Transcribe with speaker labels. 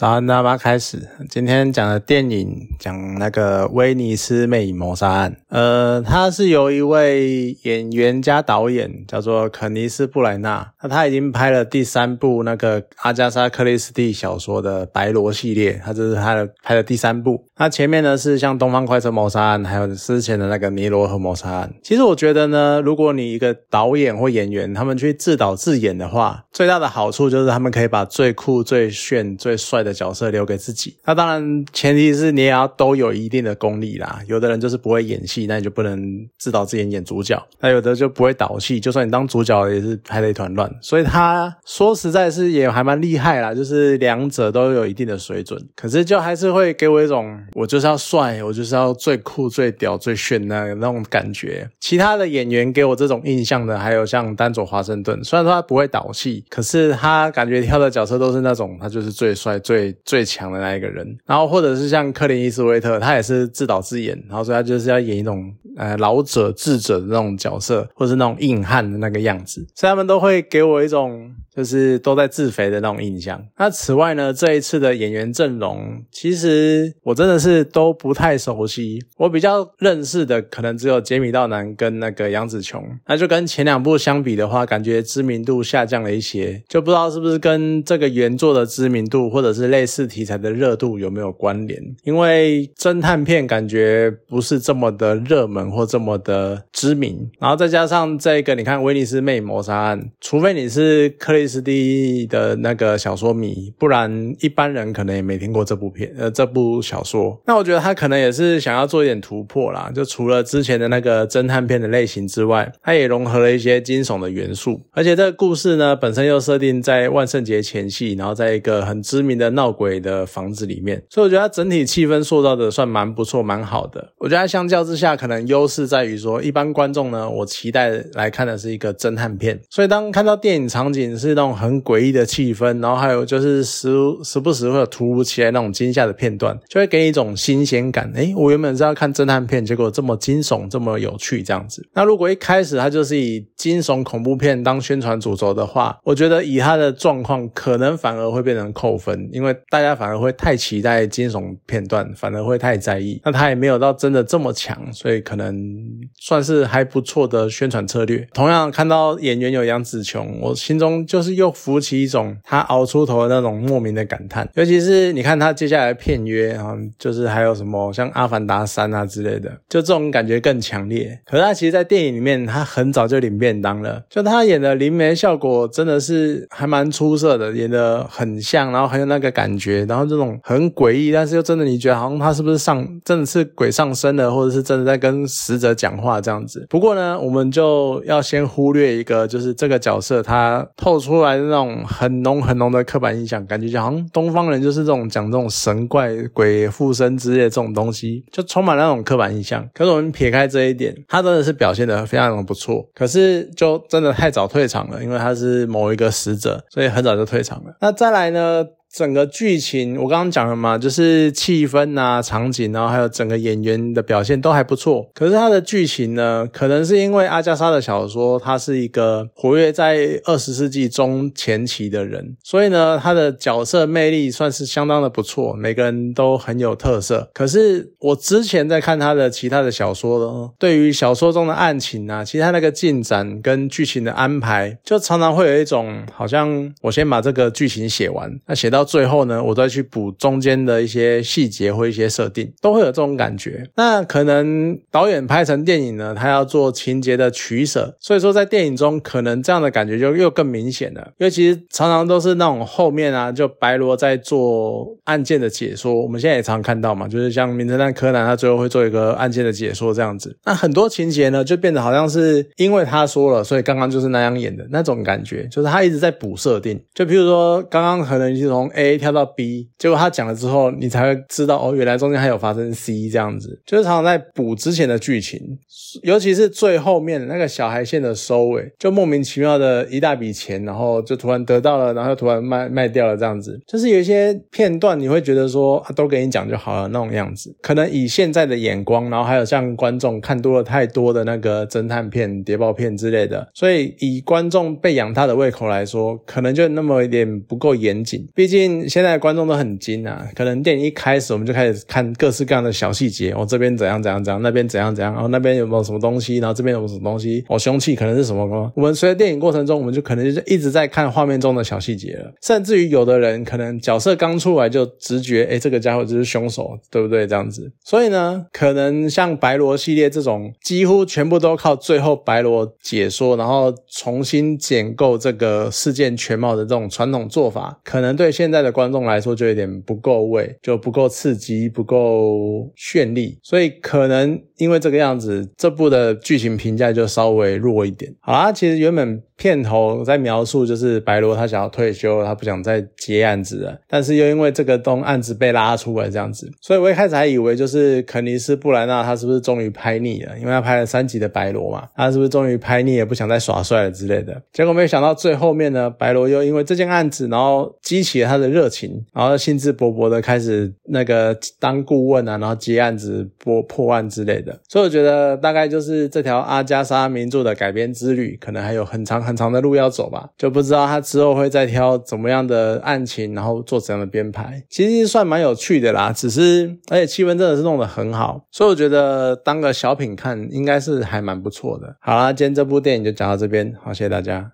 Speaker 1: 早安，大家开始。今天讲的电影讲那个《威尼斯魅影谋杀案》。呃，它是由一位演员加导演叫做肯尼斯布莱纳。那他已经拍了第三部那个阿加莎克里斯蒂小说的《白罗》系列，他这是他的拍的第三部。那前面呢是像《东方快车谋杀案》，还有之前的那个《尼罗河谋杀案》。其实我觉得呢，如果你一个导演或演员，他们去自导自演的话，最大的好处就是他们可以把最酷、最炫、最帅的。角色留给自己，那当然前提是你也要都有一定的功力啦。有的人就是不会演戏，那你就不能自导自演演主角。那有的就不会导戏，就算你当主角也是拍的一团乱。所以他说实在是也还蛮厉害啦，就是两者都有一定的水准。可是就还是会给我一种我就是要帅，我就是要最酷、最屌、最炫那那种感觉。其他的演员给我这种印象的，还有像丹佐华盛顿，虽然说他不会导戏，可是他感觉挑的角色都是那种他就是最帅最。最强的那一个人，然后或者是像克林伊斯威特，他也是自导自演，然后所以他就是要演一种呃老者智者的那种角色，或是那种硬汉的那个样子，所以他们都会给我一种。就是都在自肥的那种印象。那此外呢，这一次的演员阵容，其实我真的是都不太熟悉。我比较认识的可能只有杰米道南跟那个杨紫琼。那就跟前两部相比的话，感觉知名度下降了一些，就不知道是不是跟这个原作的知名度，或者是类似题材的热度有没有关联？因为侦探片感觉不是这么的热门或这么的知名。然后再加上这个，你看《威尼斯魅谋杀案》，除非你是克里。是第一的那个小说迷，不然一般人可能也没听过这部片，呃，这部小说。那我觉得他可能也是想要做一点突破啦，就除了之前的那个侦探片的类型之外，他也融合了一些惊悚的元素。而且这个故事呢，本身又设定在万圣节前夕，然后在一个很知名的闹鬼的房子里面，所以我觉得它整体气氛塑造的算蛮不错，蛮好的。我觉得相较之下，可能优势在于说，一般观众呢，我期待来看的是一个侦探片，所以当看到电影场景是。那种很诡异的气氛，然后还有就是时时不时会有突如其来那种惊吓的片段，就会给你一种新鲜感。诶，我原本是要看侦探片，结果这么惊悚，这么有趣，这样子。那如果一开始它就是以惊悚恐怖片当宣传主轴的话，我觉得以它的状况，可能反而会变成扣分，因为大家反而会太期待惊悚片段，反而会太在意。那它也没有到真的这么强，所以可能算是还不错的宣传策略。同样看到演员有杨紫琼，我心中就。就是又浮起一种他熬出头的那种莫名的感叹，尤其是你看他接下来片约啊，就是还有什么像《阿凡达三》啊之类的，就这种感觉更强烈。可是他其实，在电影里面，他很早就领便当了，就他演的灵媒效果真的是还蛮出色的，演的很像，然后很有那个感觉，然后这种很诡异，但是又真的你觉得好像他是不是上真的是鬼上身了，或者是真的在跟死者讲话这样子。不过呢，我们就要先忽略一个，就是这个角色他透出。出来的那种很浓很浓的刻板印象，感觉就好像东方人就是这种讲这种神怪鬼附身之类这种东西，就充满那种刻板印象。可是我们撇开这一点，他真的是表现的非常的不错。可是就真的太早退场了，因为他是某一个使者，所以很早就退场了。那再来呢？整个剧情我刚刚讲了嘛，就是气氛啊、场景，然后还有整个演员的表现都还不错。可是它的剧情呢，可能是因为阿加莎的小说，他是一个活跃在二十世纪中前期的人，所以呢，他的角色魅力算是相当的不错，每个人都很有特色。可是我之前在看他的其他的小说呢，对于小说中的案情啊，其他那个进展跟剧情的安排，就常常会有一种好像我先把这个剧情写完，那写到。到最后呢，我再去补中间的一些细节或一些设定，都会有这种感觉。那可能导演拍成电影呢，他要做情节的取舍，所以说在电影中可能这样的感觉就又更明显了。因为其实常常都是那种后面啊，就白罗在做案件的解说，我们现在也常看到嘛，就是像名侦探柯南，他最后会做一个案件的解说这样子。那很多情节呢，就变得好像是因为他说了，所以刚刚就是那样演的那种感觉，就是他一直在补设定。就比如说刚刚可能是从 A 跳到 B，结果他讲了之后，你才会知道哦，原来中间还有发生 C 这样子，就是常常在补之前的剧情，尤其是最后面那个小孩线的收尾，就莫名其妙的一大笔钱，然后就突然得到了，然后又突然卖卖掉了这样子，就是有一些片段你会觉得说啊，都给你讲就好了那种样子，可能以现在的眼光，然后还有像观众看多了太多的那个侦探片、谍报片之类的，所以以观众被养大的胃口来说，可能就那么一点不够严谨，毕竟。竟现在观众都很精啊，可能电影一开始我们就开始看各式各样的小细节，哦，这边怎样怎样怎样，那边怎样怎样，然后那边有没有什么东西，然后这边有什么东西，哦，凶器可能是什么？我们随着电影过程中，我们就可能就一直在看画面中的小细节了，甚至于有的人可能角色刚出来就直觉，哎，这个家伙就是凶手，对不对？这样子，所以呢，可能像白罗系列这种，几乎全部都靠最后白罗解说，然后重新建构这个事件全貌的这种传统做法，可能对现现在的观众来说就有点不够味，就不够刺激，不够绚丽，所以可能因为这个样子，这部的剧情评价就稍微弱一点。好啦，其实原本。片头在描述就是白罗他想要退休，他不想再接案子了，但是又因为这个东案子被拉出来这样子，所以我一开始还以为就是肯尼斯布莱纳他是不是终于拍腻了，因为他拍了三集的白罗嘛，他是不是终于拍腻了，不想再耍帅了之类的。结果没有想到最后面呢，白罗又因为这件案子，然后激起了他的热情，然后兴致勃勃的开始那个当顾问啊，然后接案子破破案之类的。所以我觉得大概就是这条阿加莎名著的改编之旅，可能还有很长很。很长的路要走吧，就不知道他之后会再挑怎么样的案情，然后做怎样的编排。其实算蛮有趣的啦，只是而且气氛真的是弄得很好，所以我觉得当个小品看应该是还蛮不错的。好啦，今天这部电影就讲到这边，好，谢谢大家。